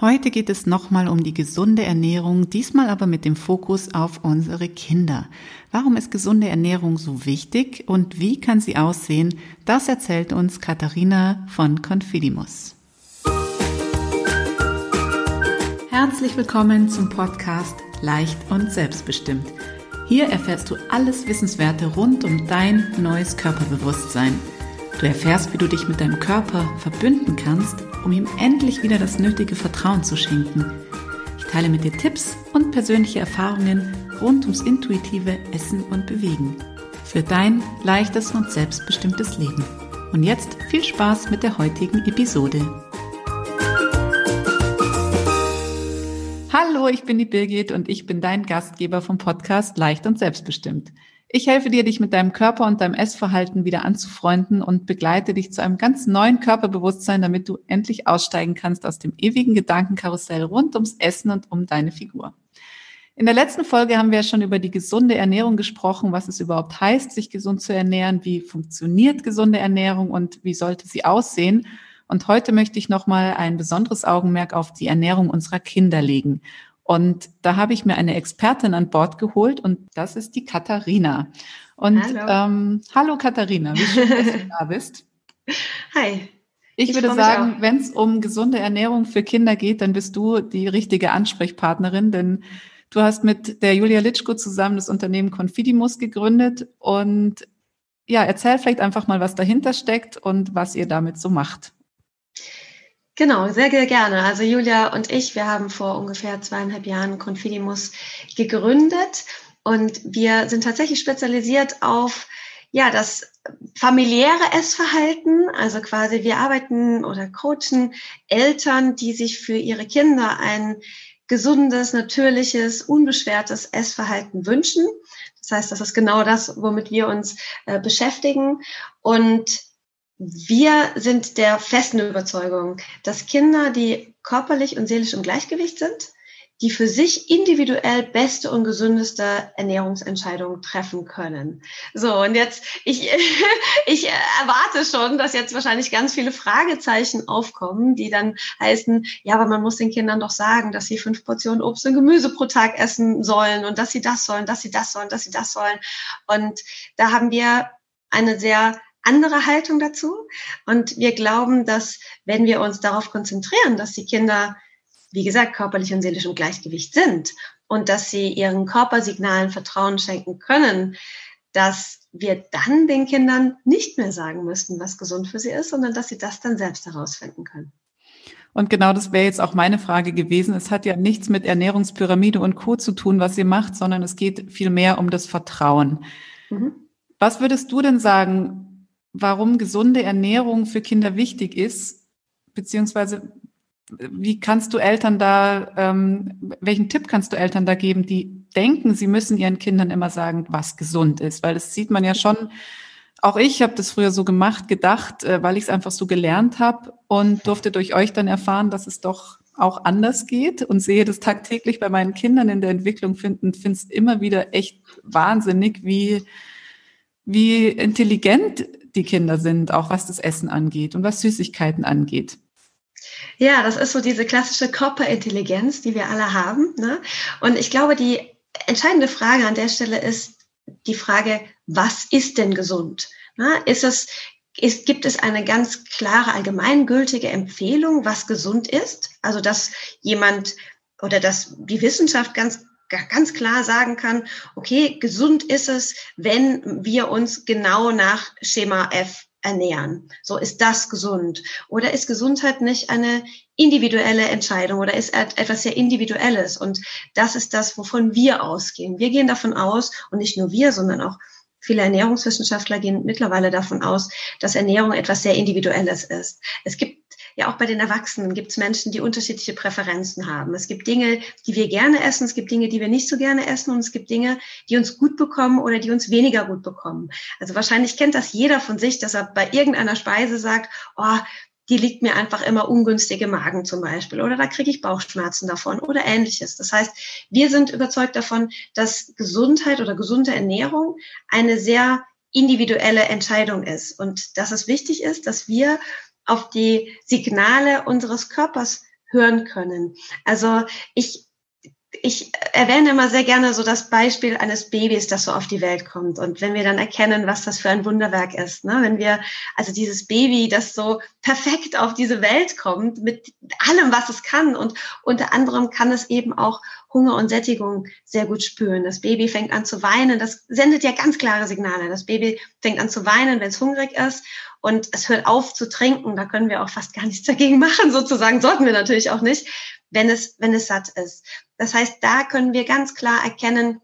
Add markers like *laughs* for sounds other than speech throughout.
Heute geht es nochmal um die gesunde Ernährung, diesmal aber mit dem Fokus auf unsere Kinder. Warum ist gesunde Ernährung so wichtig und wie kann sie aussehen? Das erzählt uns Katharina von Confidimus. Herzlich willkommen zum Podcast Leicht und Selbstbestimmt. Hier erfährst du alles Wissenswerte rund um dein neues Körperbewusstsein. Du erfährst, wie du dich mit deinem Körper verbünden kannst um ihm endlich wieder das nötige Vertrauen zu schenken. Ich teile mit dir Tipps und persönliche Erfahrungen rund ums intuitive Essen und Bewegen. Für dein leichtes und selbstbestimmtes Leben. Und jetzt viel Spaß mit der heutigen Episode. Hallo, ich bin die Birgit und ich bin dein Gastgeber vom Podcast Leicht und Selbstbestimmt. Ich helfe dir, dich mit deinem Körper und deinem Essverhalten wieder anzufreunden und begleite dich zu einem ganz neuen Körperbewusstsein, damit du endlich aussteigen kannst aus dem ewigen Gedankenkarussell rund ums Essen und um deine Figur. In der letzten Folge haben wir ja schon über die gesunde Ernährung gesprochen, was es überhaupt heißt, sich gesund zu ernähren, wie funktioniert gesunde Ernährung und wie sollte sie aussehen. Und heute möchte ich nochmal ein besonderes Augenmerk auf die Ernährung unserer Kinder legen. Und da habe ich mir eine Expertin an Bord geholt und das ist die Katharina. Und hallo, ähm, hallo Katharina, wie schön, dass du *laughs* da bist. Hi. Ich, ich würde sagen, wenn es um gesunde Ernährung für Kinder geht, dann bist du die richtige Ansprechpartnerin, denn du hast mit der Julia Litschko zusammen das Unternehmen Confidimus gegründet und ja, erzähl vielleicht einfach mal, was dahinter steckt und was ihr damit so macht. Genau, sehr, sehr gerne. Also Julia und ich, wir haben vor ungefähr zweieinhalb Jahren Confidimus gegründet und wir sind tatsächlich spezialisiert auf ja, das familiäre Essverhalten, also quasi wir arbeiten oder coachen Eltern, die sich für ihre Kinder ein gesundes, natürliches, unbeschwertes Essverhalten wünschen. Das heißt, das ist genau das, womit wir uns äh, beschäftigen. Und wir sind der festen Überzeugung, dass Kinder, die körperlich und seelisch im Gleichgewicht sind, die für sich individuell beste und gesündeste Ernährungsentscheidungen treffen können. So, und jetzt, ich, *laughs* ich erwarte schon, dass jetzt wahrscheinlich ganz viele Fragezeichen aufkommen, die dann heißen, ja, aber man muss den Kindern doch sagen, dass sie fünf Portionen Obst und Gemüse pro Tag essen sollen und dass sie das sollen, dass sie das sollen, dass sie das sollen. Und da haben wir eine sehr andere Haltung dazu. Und wir glauben, dass wenn wir uns darauf konzentrieren, dass die Kinder, wie gesagt, körperlich und seelisch im Gleichgewicht sind und dass sie ihren Körpersignalen Vertrauen schenken können, dass wir dann den Kindern nicht mehr sagen müssten, was gesund für sie ist, sondern dass sie das dann selbst herausfinden können. Und genau das wäre jetzt auch meine Frage gewesen. Es hat ja nichts mit Ernährungspyramide und Co. zu tun, was ihr macht, sondern es geht vielmehr um das Vertrauen. Mhm. Was würdest du denn sagen, warum gesunde Ernährung für Kinder wichtig ist, beziehungsweise wie kannst du Eltern da, ähm, welchen Tipp kannst du Eltern da geben, die denken, sie müssen ihren Kindern immer sagen, was gesund ist? Weil das sieht man ja schon. Auch ich habe das früher so gemacht, gedacht, äh, weil ich es einfach so gelernt habe und durfte durch euch dann erfahren, dass es doch auch anders geht und sehe das tagtäglich bei meinen Kindern in der Entwicklung finden, finde es immer wieder echt wahnsinnig, wie, wie intelligent die Kinder sind, auch was das Essen angeht und was Süßigkeiten angeht. Ja, das ist so diese klassische Körperintelligenz, die wir alle haben. Ne? Und ich glaube, die entscheidende Frage an der Stelle ist die Frage, was ist denn gesund? Ne? Ist es, ist, gibt es eine ganz klare, allgemeingültige Empfehlung, was gesund ist? Also, dass jemand oder dass die Wissenschaft ganz ganz klar sagen kann, okay, gesund ist es, wenn wir uns genau nach Schema F ernähren. So ist das gesund. Oder ist Gesundheit nicht eine individuelle Entscheidung oder ist etwas sehr Individuelles? Und das ist das, wovon wir ausgehen. Wir gehen davon aus, und nicht nur wir, sondern auch Viele Ernährungswissenschaftler gehen mittlerweile davon aus, dass Ernährung etwas sehr Individuelles ist. Es gibt ja auch bei den Erwachsenen gibt es Menschen, die unterschiedliche Präferenzen haben. Es gibt Dinge, die wir gerne essen, es gibt Dinge, die wir nicht so gerne essen und es gibt Dinge, die uns gut bekommen oder die uns weniger gut bekommen. Also wahrscheinlich kennt das jeder von sich, dass er bei irgendeiner Speise sagt, oh, die liegt mir einfach immer ungünstig im Magen zum Beispiel oder da kriege ich Bauchschmerzen davon oder ähnliches. Das heißt, wir sind überzeugt davon, dass Gesundheit oder gesunde Ernährung eine sehr individuelle Entscheidung ist und dass es wichtig ist, dass wir auf die Signale unseres Körpers hören können. Also ich ich erwähne immer sehr gerne so das Beispiel eines Babys, das so auf die Welt kommt. Und wenn wir dann erkennen, was das für ein Wunderwerk ist, ne? wenn wir, also dieses Baby, das so perfekt auf diese Welt kommt, mit allem, was es kann. Und unter anderem kann es eben auch Hunger und Sättigung sehr gut spüren. Das Baby fängt an zu weinen. Das sendet ja ganz klare Signale. Das Baby fängt an zu weinen, wenn es hungrig ist. Und es hört auf zu trinken. Da können wir auch fast gar nichts dagegen machen, sozusagen. Sollten wir natürlich auch nicht wenn es, wenn es satt ist. Das heißt, da können wir ganz klar erkennen,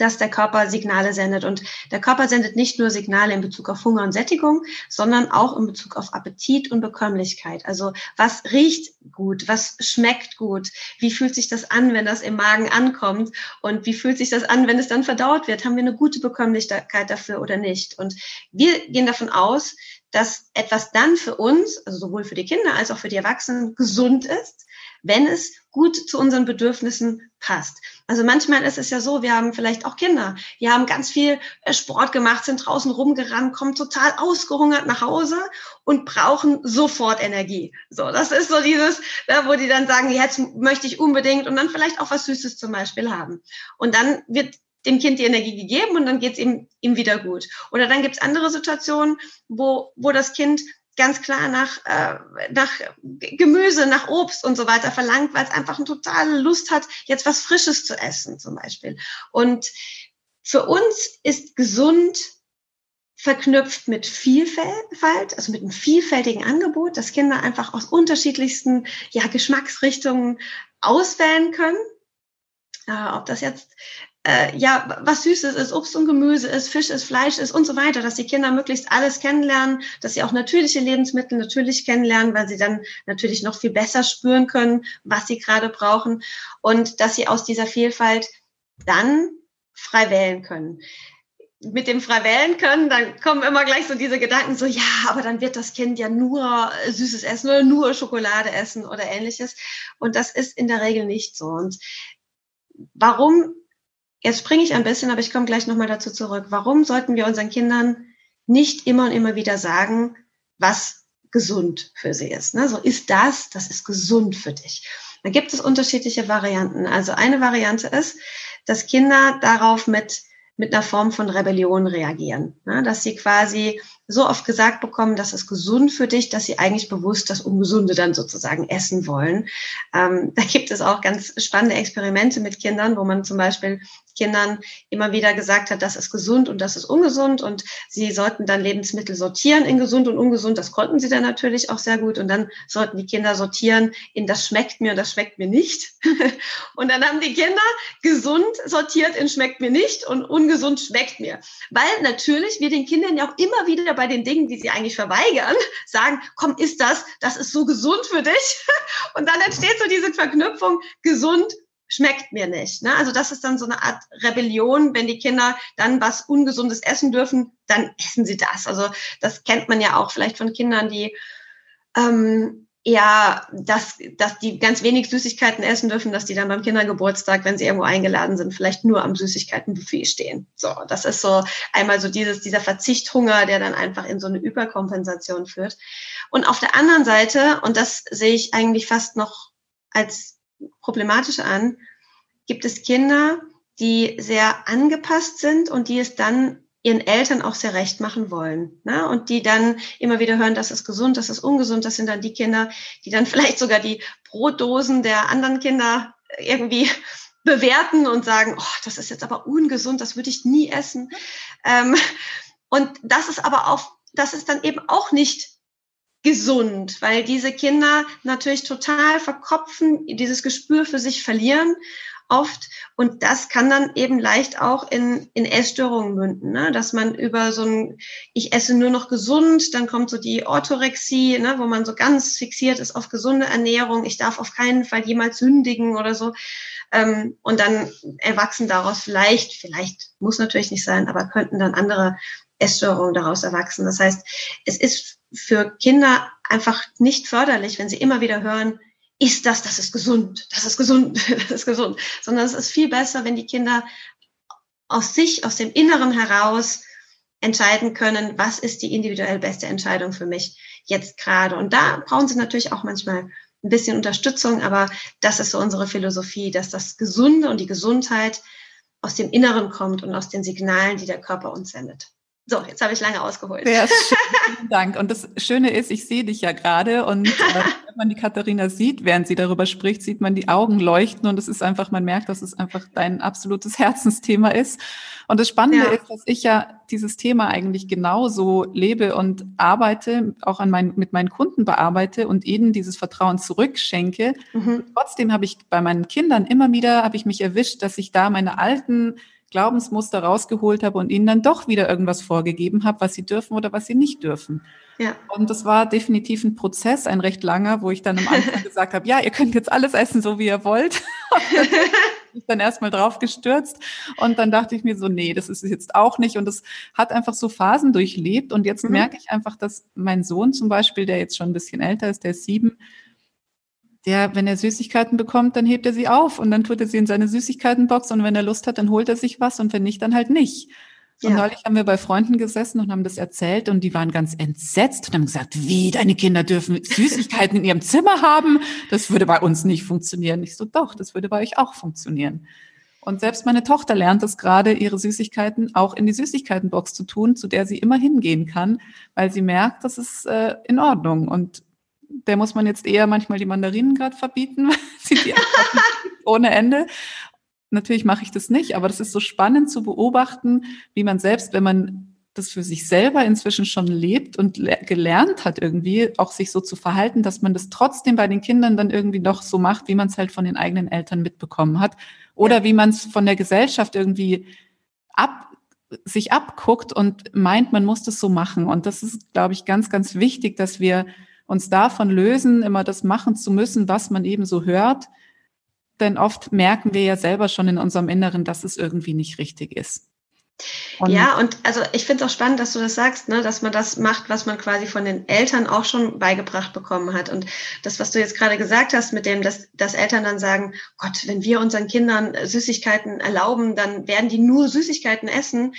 dass der Körper Signale sendet. Und der Körper sendet nicht nur Signale in Bezug auf Hunger und Sättigung, sondern auch in Bezug auf Appetit und Bekömmlichkeit. Also was riecht gut, was schmeckt gut, wie fühlt sich das an, wenn das im Magen ankommt und wie fühlt sich das an, wenn es dann verdaut wird. Haben wir eine gute Bekömmlichkeit dafür oder nicht? Und wir gehen davon aus, dass etwas dann für uns, also sowohl für die Kinder als auch für die Erwachsenen, gesund ist, wenn es gut zu unseren Bedürfnissen passt. Also manchmal ist es ja so, wir haben vielleicht auch Kinder, die haben ganz viel äh, Sport gemacht, sind draußen rumgerannt, kommen total ausgehungert nach Hause und brauchen sofort Energie. So, das ist so dieses, wo die dann sagen, jetzt möchte ich unbedingt und dann vielleicht auch was Süßes zum Beispiel haben. Und dann wird dem Kind die Energie gegeben und dann geht es ihm, ihm wieder gut. Oder dann gibt es andere Situationen, wo, wo das Kind ganz klar nach, äh, nach Gemüse, nach Obst und so weiter verlangt, weil es einfach eine totale Lust hat, jetzt was Frisches zu essen zum Beispiel. Und für uns ist gesund verknüpft mit Vielfalt, also mit einem vielfältigen Angebot, dass Kinder einfach aus unterschiedlichsten ja, Geschmacksrichtungen auswählen können. Äh, ob das jetzt äh, ja, was Süßes ist, Obst und Gemüse ist, Fisch ist, Fleisch ist und so weiter, dass die Kinder möglichst alles kennenlernen, dass sie auch natürliche Lebensmittel natürlich kennenlernen, weil sie dann natürlich noch viel besser spüren können, was sie gerade brauchen und dass sie aus dieser Vielfalt dann frei wählen können. Mit dem frei wählen können, dann kommen immer gleich so diese Gedanken so, ja, aber dann wird das Kind ja nur Süßes essen oder nur Schokolade essen oder ähnliches. Und das ist in der Regel nicht so. Und warum Jetzt springe ich ein bisschen, aber ich komme gleich nochmal dazu zurück. Warum sollten wir unseren Kindern nicht immer und immer wieder sagen, was gesund für sie ist? Ne? So ist das, das ist gesund für dich. Da gibt es unterschiedliche Varianten. Also eine Variante ist, dass Kinder darauf mit mit einer Form von Rebellion reagieren. Ne? Dass sie quasi so oft gesagt bekommen, das ist gesund für dich, dass sie eigentlich bewusst das Ungesunde dann sozusagen essen wollen. Ähm, *laughs* da gibt es auch ganz spannende Experimente mit Kindern, wo man zum Beispiel Kindern immer wieder gesagt hat, das ist gesund und das ist ungesund und sie sollten dann Lebensmittel sortieren in gesund und ungesund. Das konnten sie dann natürlich auch sehr gut und dann sollten die Kinder sortieren in das schmeckt mir und das schmeckt mir nicht. *laughs* und dann haben die Kinder gesund sortiert in schmeckt mir nicht und ungesund schmeckt mir. Weil natürlich wir den Kindern ja auch immer wieder bei den Dingen, die sie eigentlich verweigern, *laughs* sagen, komm, ist das, das ist so gesund für dich. *laughs* Und dann entsteht so diese Verknüpfung, gesund schmeckt mir nicht. Ne? Also das ist dann so eine Art Rebellion, wenn die Kinder dann was Ungesundes essen dürfen, dann essen sie das. Also das kennt man ja auch vielleicht von Kindern, die ähm, ja, dass, dass die ganz wenig Süßigkeiten essen dürfen, dass die dann beim Kindergeburtstag, wenn sie irgendwo eingeladen sind, vielleicht nur am Süßigkeitenbuffet stehen. So, das ist so einmal so dieses, dieser Verzichthunger, der dann einfach in so eine Überkompensation führt. Und auf der anderen Seite, und das sehe ich eigentlich fast noch als problematisch an, gibt es Kinder, die sehr angepasst sind und die es dann ihren Eltern auch sehr recht machen wollen. Ne? Und die dann immer wieder hören, das ist gesund, das ist ungesund. Das sind dann die Kinder, die dann *laughs* vielleicht sogar die Brotdosen der anderen Kinder irgendwie *laughs* bewerten und sagen, oh, das ist jetzt aber ungesund, das würde ich nie essen. Ähm, und das ist aber auch, das ist dann eben auch nicht gesund, weil diese Kinder natürlich total verkopfen, dieses Gespür für sich verlieren oft. Und das kann dann eben leicht auch in, in Essstörungen münden, ne? dass man über so ein, ich esse nur noch gesund, dann kommt so die Orthorexie, ne? wo man so ganz fixiert ist auf gesunde Ernährung, ich darf auf keinen Fall jemals sündigen oder so. Ähm, und dann erwachsen daraus vielleicht, vielleicht muss natürlich nicht sein, aber könnten dann andere Essstörungen daraus erwachsen. Das heißt, es ist für Kinder einfach nicht förderlich, wenn sie immer wieder hören, ist das, das ist gesund, das ist gesund, *laughs* das ist gesund, sondern es ist viel besser, wenn die Kinder aus sich, aus dem Inneren heraus entscheiden können, was ist die individuell beste Entscheidung für mich jetzt gerade. Und da brauchen sie natürlich auch manchmal ein bisschen Unterstützung, aber das ist so unsere Philosophie, dass das Gesunde und die Gesundheit aus dem Inneren kommt und aus den Signalen, die der Körper uns sendet. So, jetzt habe ich lange ausgeholt. Sehr schön, *laughs* vielen Dank. Und das Schöne ist, ich sehe dich ja gerade und äh, *laughs* wenn man die Katharina sieht, während sie darüber spricht, sieht man die Augen leuchten und es ist einfach, man merkt, dass es einfach dein absolutes *laughs* Herzensthema ist. Und das Spannende ja. ist, dass ich ja dieses Thema eigentlich genauso lebe und arbeite, auch an mein, mit meinen Kunden bearbeite und ihnen dieses Vertrauen zurückschenke. Mhm. Trotzdem habe ich bei meinen Kindern immer wieder, habe ich mich erwischt, dass ich da meine alten Glaubensmuster rausgeholt habe und ihnen dann doch wieder irgendwas vorgegeben habe, was sie dürfen oder was sie nicht dürfen. Ja. Und das war definitiv ein Prozess, ein recht langer, wo ich dann am Anfang *laughs* gesagt habe, ja, ihr könnt jetzt alles essen, so wie ihr wollt. *laughs* ich dann erstmal drauf gestürzt und dann dachte ich mir so, nee, das ist es jetzt auch nicht und das hat einfach so Phasen durchlebt und jetzt mhm. merke ich einfach, dass mein Sohn zum Beispiel, der jetzt schon ein bisschen älter ist, der ist sieben, der, wenn er Süßigkeiten bekommt, dann hebt er sie auf und dann tut er sie in seine Süßigkeitenbox und wenn er Lust hat, dann holt er sich was und wenn nicht, dann halt nicht. Und ja. neulich haben wir bei Freunden gesessen und haben das erzählt und die waren ganz entsetzt und haben gesagt, wie, deine Kinder dürfen Süßigkeiten in ihrem Zimmer haben? Das würde bei uns nicht funktionieren. Ich so, doch, das würde bei euch auch funktionieren. Und selbst meine Tochter lernt es gerade, ihre Süßigkeiten auch in die Süßigkeitenbox zu tun, zu der sie immer hingehen kann, weil sie merkt, das ist äh, in Ordnung. Und der muss man jetzt eher manchmal die Mandarinen gerade verbieten, *laughs* weil sie die ohne Ende. Natürlich mache ich das nicht, aber das ist so spannend zu beobachten, wie man selbst, wenn man das für sich selber inzwischen schon lebt und gelernt hat irgendwie, auch sich so zu verhalten, dass man das trotzdem bei den Kindern dann irgendwie doch so macht, wie man es halt von den eigenen Eltern mitbekommen hat. Oder ja. wie man es von der Gesellschaft irgendwie ab, sich abguckt und meint, man muss das so machen. Und das ist, glaube ich, ganz, ganz wichtig, dass wir uns davon lösen, immer das machen zu müssen, was man eben so hört. Denn oft merken wir ja selber schon in unserem Inneren, dass es irgendwie nicht richtig ist. Und ja, und also ich finde es auch spannend, dass du das sagst, ne, dass man das macht, was man quasi von den Eltern auch schon beigebracht bekommen hat. Und das, was du jetzt gerade gesagt hast, mit dem, dass, dass Eltern dann sagen, Gott, wenn wir unseren Kindern Süßigkeiten erlauben, dann werden die nur Süßigkeiten essen.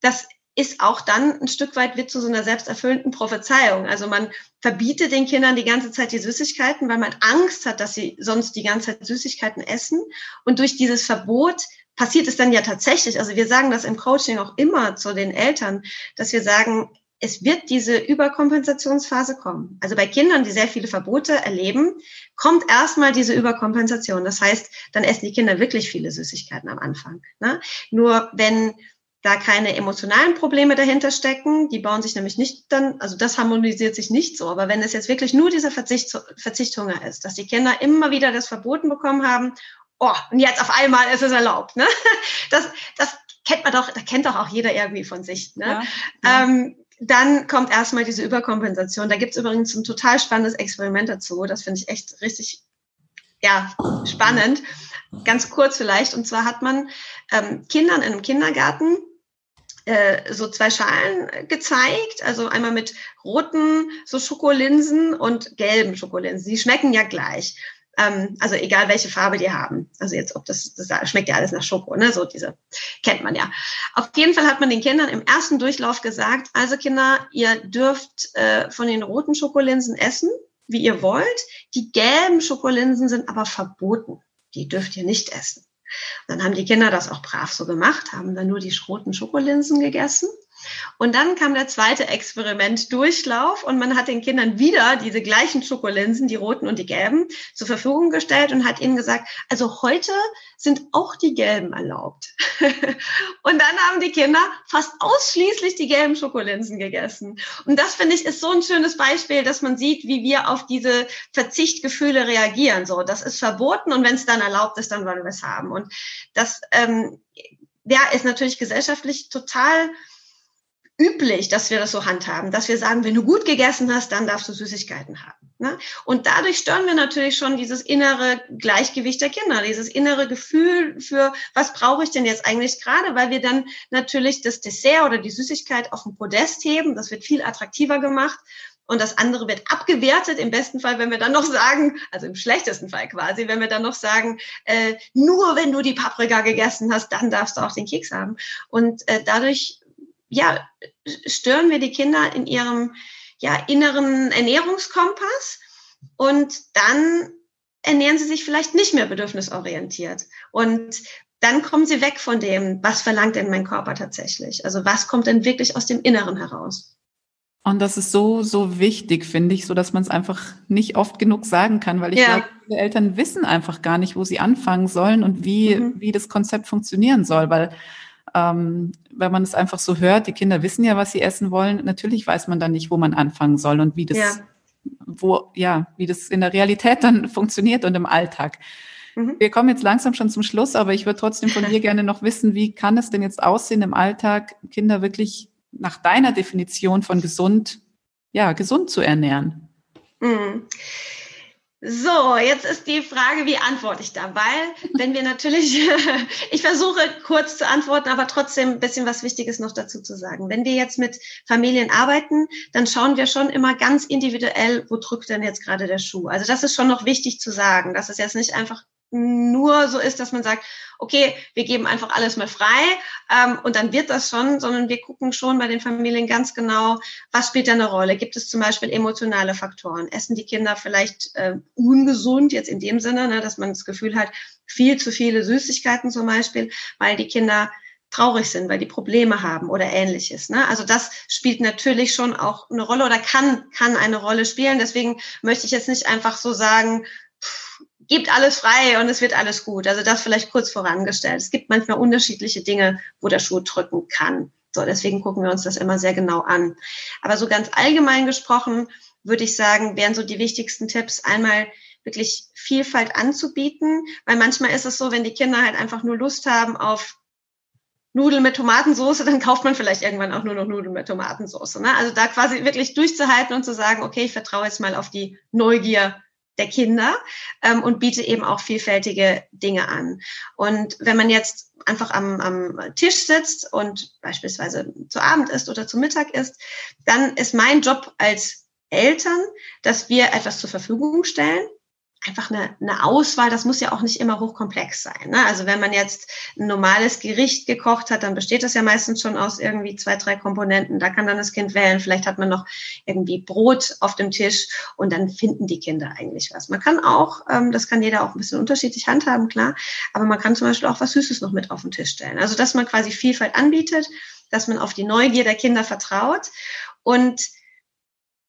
Das ist auch dann ein Stück weit wird zu so einer selbsterfüllenden Prophezeiung. Also man verbietet den Kindern die ganze Zeit die Süßigkeiten, weil man Angst hat, dass sie sonst die ganze Zeit Süßigkeiten essen. Und durch dieses Verbot passiert es dann ja tatsächlich. Also wir sagen das im Coaching auch immer zu den Eltern, dass wir sagen, es wird diese Überkompensationsphase kommen. Also bei Kindern, die sehr viele Verbote erleben, kommt erstmal diese Überkompensation. Das heißt, dann essen die Kinder wirklich viele Süßigkeiten am Anfang. Ne? Nur wenn da keine emotionalen Probleme dahinter stecken. Die bauen sich nämlich nicht dann, also das harmonisiert sich nicht so. Aber wenn es jetzt wirklich nur dieser Verzicht, Verzichthunger ist, dass die Kinder immer wieder das verboten bekommen haben, oh, und jetzt auf einmal ist es erlaubt, ne? *laughs* Das, das kennt man doch, da kennt doch auch jeder irgendwie von sich, ne? Ja, ja. Ähm, dann kommt erstmal diese Überkompensation. Da gibt's übrigens ein total spannendes Experiment dazu. Das finde ich echt richtig ja, spannend. Ganz kurz vielleicht. Und zwar hat man ähm, Kindern in einem Kindergarten äh, so zwei Schalen gezeigt, also einmal mit roten so Schokolinsen und gelben Schokolinsen. Die schmecken ja gleich. Ähm, also egal welche Farbe die haben. Also jetzt, ob das, das schmeckt ja alles nach Schoko, ne? So diese kennt man ja. Auf jeden Fall hat man den Kindern im ersten Durchlauf gesagt, also Kinder, ihr dürft äh, von den roten Schokolinsen essen, wie ihr wollt. Die gelben Schokolinsen sind aber verboten. Die dürft ihr nicht essen. Dann haben die Kinder das auch brav so gemacht, haben dann nur die roten Schokolinsen gegessen und dann kam der zweite Experimentdurchlauf und man hat den Kindern wieder diese gleichen Schokolinsen, die roten und die gelben, zur Verfügung gestellt und hat ihnen gesagt, also heute sind auch die gelben erlaubt. *laughs* und dann haben die Kinder fast ausschließlich die gelben Schokolinsen gegessen. Und das finde ich ist so ein schönes Beispiel, dass man sieht, wie wir auf diese Verzichtgefühle reagieren. So, das ist verboten und wenn es dann erlaubt ist, dann wollen wir es haben. Und das ähm, ja, ist natürlich gesellschaftlich total üblich, dass wir das so handhaben, dass wir sagen, wenn du gut gegessen hast, dann darfst du Süßigkeiten haben. Ne? Und dadurch stören wir natürlich schon dieses innere Gleichgewicht der Kinder, dieses innere Gefühl für, was brauche ich denn jetzt eigentlich gerade, weil wir dann natürlich das Dessert oder die Süßigkeit auf den Podest heben, das wird viel attraktiver gemacht. Und das andere wird abgewertet, im besten Fall, wenn wir dann noch sagen, also im schlechtesten Fall quasi, wenn wir dann noch sagen, äh, nur wenn du die Paprika gegessen hast, dann darfst du auch den Keks haben. Und äh, dadurch ja, stören wir die Kinder in ihrem ja, inneren Ernährungskompass. und dann ernähren sie sich vielleicht nicht mehr bedürfnisorientiert. Und dann kommen sie weg von dem, was verlangt denn mein Körper tatsächlich? Also was kommt denn wirklich aus dem Inneren heraus? Und das ist so, so wichtig, finde ich, so dass man es einfach nicht oft genug sagen kann, weil ich ja. glaube, viele Eltern wissen einfach gar nicht, wo sie anfangen sollen und wie, mhm. wie das Konzept funktionieren soll, weil ähm, wenn man es einfach so hört, die Kinder wissen ja, was sie essen wollen, natürlich weiß man dann nicht, wo man anfangen soll und wie das, ja. wo, ja, wie das in der Realität dann *laughs* funktioniert und im Alltag. Mhm. Wir kommen jetzt langsam schon zum Schluss, aber ich würde trotzdem von dir *laughs* gerne noch wissen, wie kann es denn jetzt aussehen im Alltag, Kinder wirklich nach deiner Definition von gesund, ja, gesund zu ernähren? Mhm. So, jetzt ist die Frage, wie antworte ich da? Weil, wenn wir natürlich, *laughs* ich versuche kurz zu antworten, aber trotzdem ein bisschen was Wichtiges noch dazu zu sagen. Wenn wir jetzt mit Familien arbeiten, dann schauen wir schon immer ganz individuell, wo drückt denn jetzt gerade der Schuh? Also das ist schon noch wichtig zu sagen, dass es jetzt nicht einfach nur so ist, dass man sagt, okay, wir geben einfach alles mal frei ähm, und dann wird das schon, sondern wir gucken schon bei den Familien ganz genau, was spielt da eine Rolle. Gibt es zum Beispiel emotionale Faktoren? Essen die Kinder vielleicht äh, ungesund, jetzt in dem Sinne, ne, dass man das Gefühl hat, viel zu viele Süßigkeiten zum Beispiel, weil die Kinder traurig sind, weil die Probleme haben oder ähnliches. Ne? Also das spielt natürlich schon auch eine Rolle oder kann, kann eine Rolle spielen. Deswegen möchte ich jetzt nicht einfach so sagen, gibt alles frei und es wird alles gut. Also das vielleicht kurz vorangestellt. Es gibt manchmal unterschiedliche Dinge, wo der Schuh drücken kann. So, deswegen gucken wir uns das immer sehr genau an. Aber so ganz allgemein gesprochen würde ich sagen, wären so die wichtigsten Tipps einmal wirklich Vielfalt anzubieten, weil manchmal ist es so, wenn die Kinder halt einfach nur Lust haben auf Nudeln mit Tomatensauce, dann kauft man vielleicht irgendwann auch nur noch Nudeln mit Tomatensauce. Ne? Also da quasi wirklich durchzuhalten und zu sagen, okay, ich vertraue jetzt mal auf die Neugier der Kinder ähm, und biete eben auch vielfältige Dinge an. Und wenn man jetzt einfach am, am Tisch sitzt und beispielsweise zu Abend isst oder zu Mittag isst, dann ist mein Job als Eltern, dass wir etwas zur Verfügung stellen, einfach eine, eine Auswahl, das muss ja auch nicht immer hochkomplex sein. Ne? Also wenn man jetzt ein normales Gericht gekocht hat, dann besteht das ja meistens schon aus irgendwie zwei, drei Komponenten. Da kann dann das Kind wählen. Vielleicht hat man noch irgendwie Brot auf dem Tisch und dann finden die Kinder eigentlich was. Man kann auch, ähm, das kann jeder auch ein bisschen unterschiedlich handhaben, klar, aber man kann zum Beispiel auch was Süßes noch mit auf den Tisch stellen. Also dass man quasi Vielfalt anbietet, dass man auf die Neugier der Kinder vertraut und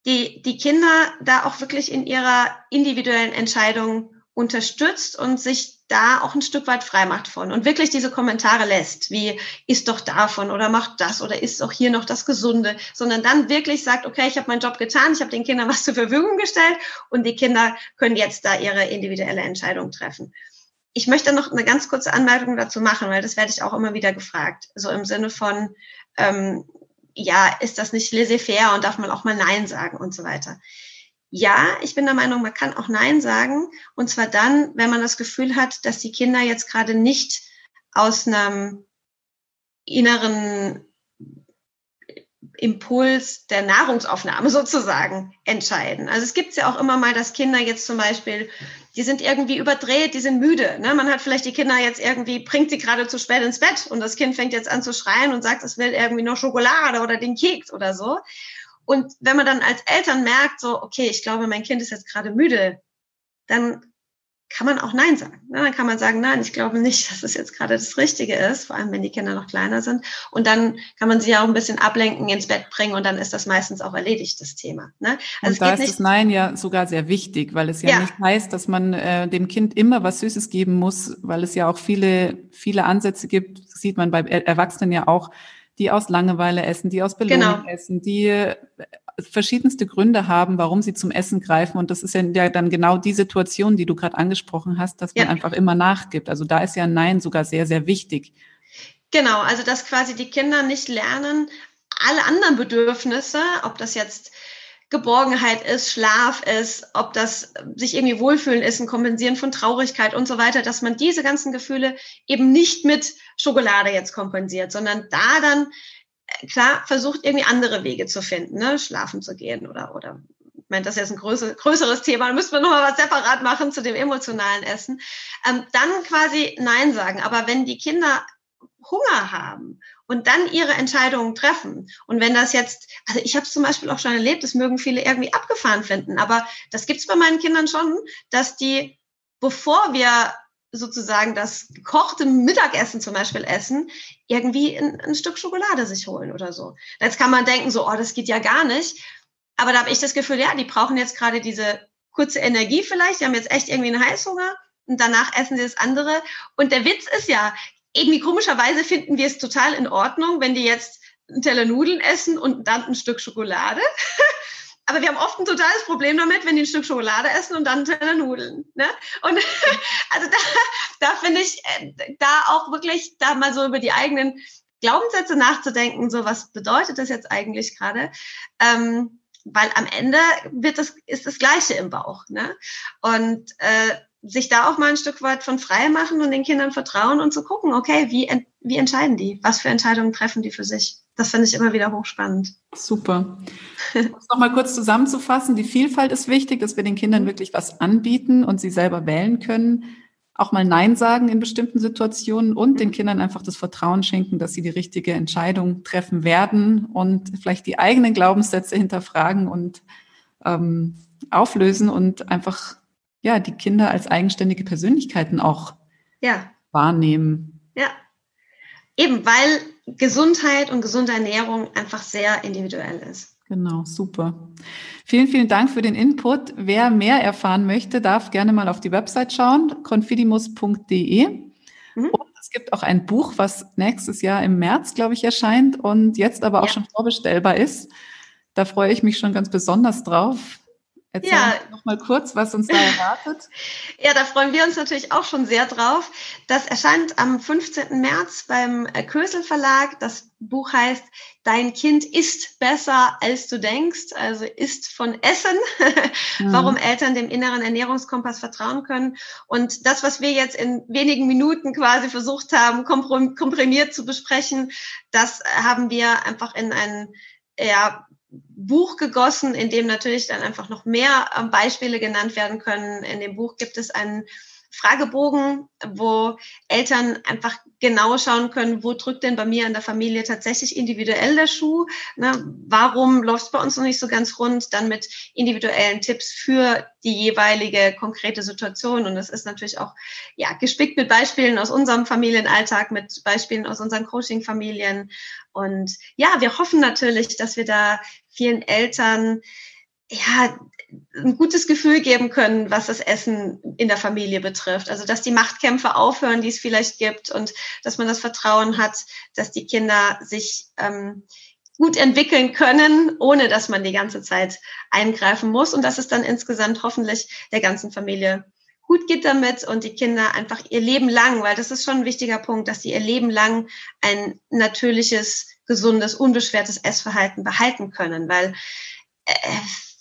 die, die Kinder da auch wirklich in ihrer individuellen Entscheidung unterstützt und sich da auch ein Stück weit frei macht von und wirklich diese Kommentare lässt, wie ist doch davon oder macht das oder ist auch hier noch das Gesunde, sondern dann wirklich sagt, okay, ich habe meinen Job getan, ich habe den Kindern was zur Verfügung gestellt und die Kinder können jetzt da ihre individuelle Entscheidung treffen. Ich möchte noch eine ganz kurze Anmerkung dazu machen, weil das werde ich auch immer wieder gefragt, so im Sinne von, ähm, ja, ist das nicht laissez-faire und darf man auch mal Nein sagen und so weiter. Ja, ich bin der Meinung, man kann auch Nein sagen. Und zwar dann, wenn man das Gefühl hat, dass die Kinder jetzt gerade nicht aus einem inneren Impuls der Nahrungsaufnahme sozusagen entscheiden. Also es gibt ja auch immer mal, dass Kinder jetzt zum Beispiel, die sind irgendwie überdreht, die sind müde. Ne? Man hat vielleicht die Kinder jetzt irgendwie, bringt sie gerade zu spät ins Bett und das Kind fängt jetzt an zu schreien und sagt, es will irgendwie noch Schokolade oder den Keks oder so. Und wenn man dann als Eltern merkt, so, okay, ich glaube, mein Kind ist jetzt gerade müde, dann kann man auch Nein sagen. Ne? Dann kann man sagen, nein, ich glaube nicht, dass es jetzt gerade das Richtige ist, vor allem wenn die Kinder noch kleiner sind. Und dann kann man sie auch ein bisschen ablenken, ins Bett bringen und dann ist das meistens auch erledigt, das Thema. Ne? Also und da ist nicht, das Nein ja sogar sehr wichtig, weil es ja, ja. nicht heißt, dass man äh, dem Kind immer was Süßes geben muss, weil es ja auch viele, viele Ansätze gibt, sieht man bei Erwachsenen ja auch, die aus Langeweile essen, die aus Belohnung genau. essen, die äh, verschiedenste Gründe haben, warum sie zum Essen greifen. Und das ist ja dann genau die Situation, die du gerade angesprochen hast, dass man ja. einfach immer nachgibt. Also da ist ja ein Nein sogar sehr, sehr wichtig. Genau, also dass quasi die Kinder nicht lernen, alle anderen Bedürfnisse, ob das jetzt Geborgenheit ist, Schlaf ist, ob das sich irgendwie wohlfühlen ist, ein Kompensieren von Traurigkeit und so weiter, dass man diese ganzen Gefühle eben nicht mit Schokolade jetzt kompensiert, sondern da dann klar versucht, irgendwie andere Wege zu finden, ne? schlafen zu gehen oder, oder ich meine, das ist jetzt ein größer, größeres Thema, da müssten wir nochmal was separat machen zu dem emotionalen Essen. Ähm, dann quasi Nein sagen. Aber wenn die Kinder Hunger haben und dann ihre Entscheidungen treffen. Und wenn das jetzt, also ich habe es zum Beispiel auch schon erlebt, das mögen viele irgendwie abgefahren finden, aber das gibt's bei meinen Kindern schon, dass die, bevor wir sozusagen das gekochte Mittagessen zum Beispiel essen, irgendwie ein, ein, Stück Schokolade sich holen oder so. Jetzt kann man denken, so, oh, das geht ja gar nicht. Aber da habe ich das Gefühl, ja, die brauchen jetzt gerade diese kurze Energie vielleicht, die haben jetzt echt irgendwie einen Heißhunger und danach essen sie das andere. Und der Witz ist ja, irgendwie komischerweise finden wir es total in Ordnung, wenn die jetzt einen Teller Nudeln essen und dann ein Stück Schokolade. *laughs* Aber wir haben oft ein totales Problem damit, wenn die ein Stück Schokolade essen und dann Teller Nudeln. Ne? Und *laughs* also da, da finde ich, äh, da auch wirklich da mal so über die eigenen Glaubenssätze nachzudenken, so was bedeutet das jetzt eigentlich gerade? Ähm, weil am Ende wird das, ist das Gleiche im Bauch. Ne? Und äh, sich da auch mal ein Stück weit von frei machen und den Kindern vertrauen und zu gucken, okay, wie, wie entscheiden die? Was für Entscheidungen treffen die für sich? Das finde ich immer wieder hochspannend. Super. Um nochmal kurz zusammenzufassen, die Vielfalt ist wichtig, dass wir den Kindern wirklich was anbieten und sie selber wählen können. Auch mal Nein sagen in bestimmten Situationen und den Kindern einfach das Vertrauen schenken, dass sie die richtige Entscheidung treffen werden und vielleicht die eigenen Glaubenssätze hinterfragen und ähm, auflösen und einfach ja, die Kinder als eigenständige Persönlichkeiten auch ja. wahrnehmen. Ja. Eben, weil Gesundheit und gesunde Ernährung einfach sehr individuell ist. Genau, super. Vielen, vielen Dank für den Input. Wer mehr erfahren möchte, darf gerne mal auf die Website schauen, confidimus.de. Mhm. Und es gibt auch ein Buch, was nächstes Jahr im März, glaube ich, erscheint und jetzt aber auch ja. schon vorbestellbar ist. Da freue ich mich schon ganz besonders drauf. Erzähl ja. noch mal kurz, was uns da erwartet. *laughs* ja, da freuen wir uns natürlich auch schon sehr drauf. Das erscheint am 15. März beim äh, Kösel Verlag. Das Buch heißt Dein Kind ist besser, als du denkst. Also ist von Essen. *laughs* mhm. Warum Eltern dem inneren Ernährungskompass vertrauen können. Und das, was wir jetzt in wenigen Minuten quasi versucht haben, komprimiert zu besprechen, das haben wir einfach in einen ja, Buch gegossen, in dem natürlich dann einfach noch mehr ähm, Beispiele genannt werden können. In dem Buch gibt es einen Fragebogen, wo Eltern einfach genau schauen können, wo drückt denn bei mir in der Familie tatsächlich individuell der Schuh? Ne? Warum läuft es bei uns noch nicht so ganz rund? Dann mit individuellen Tipps für die jeweilige konkrete Situation. Und das ist natürlich auch ja, gespickt mit Beispielen aus unserem Familienalltag, mit Beispielen aus unseren Coaching-Familien. Und ja, wir hoffen natürlich, dass wir da vielen Eltern ja, ein gutes Gefühl geben können, was das Essen in der Familie betrifft. Also, dass die Machtkämpfe aufhören, die es vielleicht gibt und dass man das Vertrauen hat, dass die Kinder sich ähm, gut entwickeln können, ohne dass man die ganze Zeit eingreifen muss und dass es dann insgesamt hoffentlich der ganzen Familie gut geht damit und die Kinder einfach ihr Leben lang, weil das ist schon ein wichtiger Punkt, dass sie ihr Leben lang ein natürliches, gesundes, unbeschwertes Essverhalten behalten können, weil äh,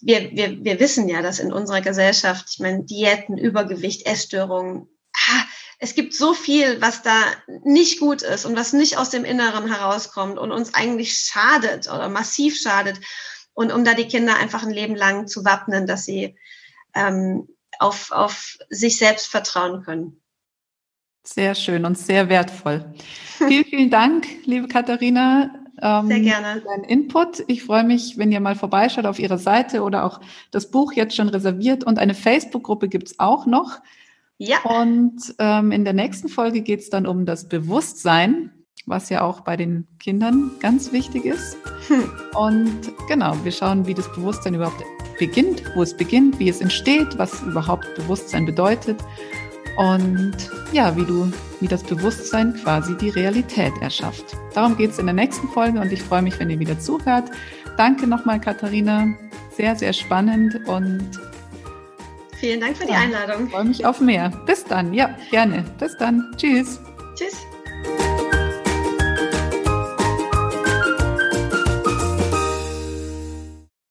wir, wir, wir wissen ja, dass in unserer Gesellschaft, ich meine, Diäten, Übergewicht, Essstörungen, ah, es gibt so viel, was da nicht gut ist und was nicht aus dem Inneren herauskommt und uns eigentlich schadet oder massiv schadet. Und um da die Kinder einfach ein Leben lang zu wappnen, dass sie ähm, auf, auf sich selbst vertrauen können. Sehr schön und sehr wertvoll. vielen, vielen Dank, liebe Katharina. Ähm, Sehr gerne. Für deinen Input. Ich freue mich, wenn ihr mal vorbeischaut auf ihrer Seite oder auch das Buch jetzt schon reserviert. Und eine Facebook-Gruppe gibt es auch noch. Ja. Und ähm, in der nächsten Folge geht es dann um das Bewusstsein, was ja auch bei den Kindern ganz wichtig ist. Hm. Und genau, wir schauen, wie das Bewusstsein überhaupt beginnt, wo es beginnt, wie es entsteht, was überhaupt Bewusstsein bedeutet und ja, wie du, wie das Bewusstsein quasi die Realität erschafft. Darum geht es in der nächsten Folge und ich freue mich, wenn ihr wieder zuhört. Danke nochmal, Katharina. Sehr, sehr spannend und vielen Dank für die Einladung. Ich freue mich auf mehr. Bis dann. Ja, gerne. Bis dann. Tschüss. Tschüss.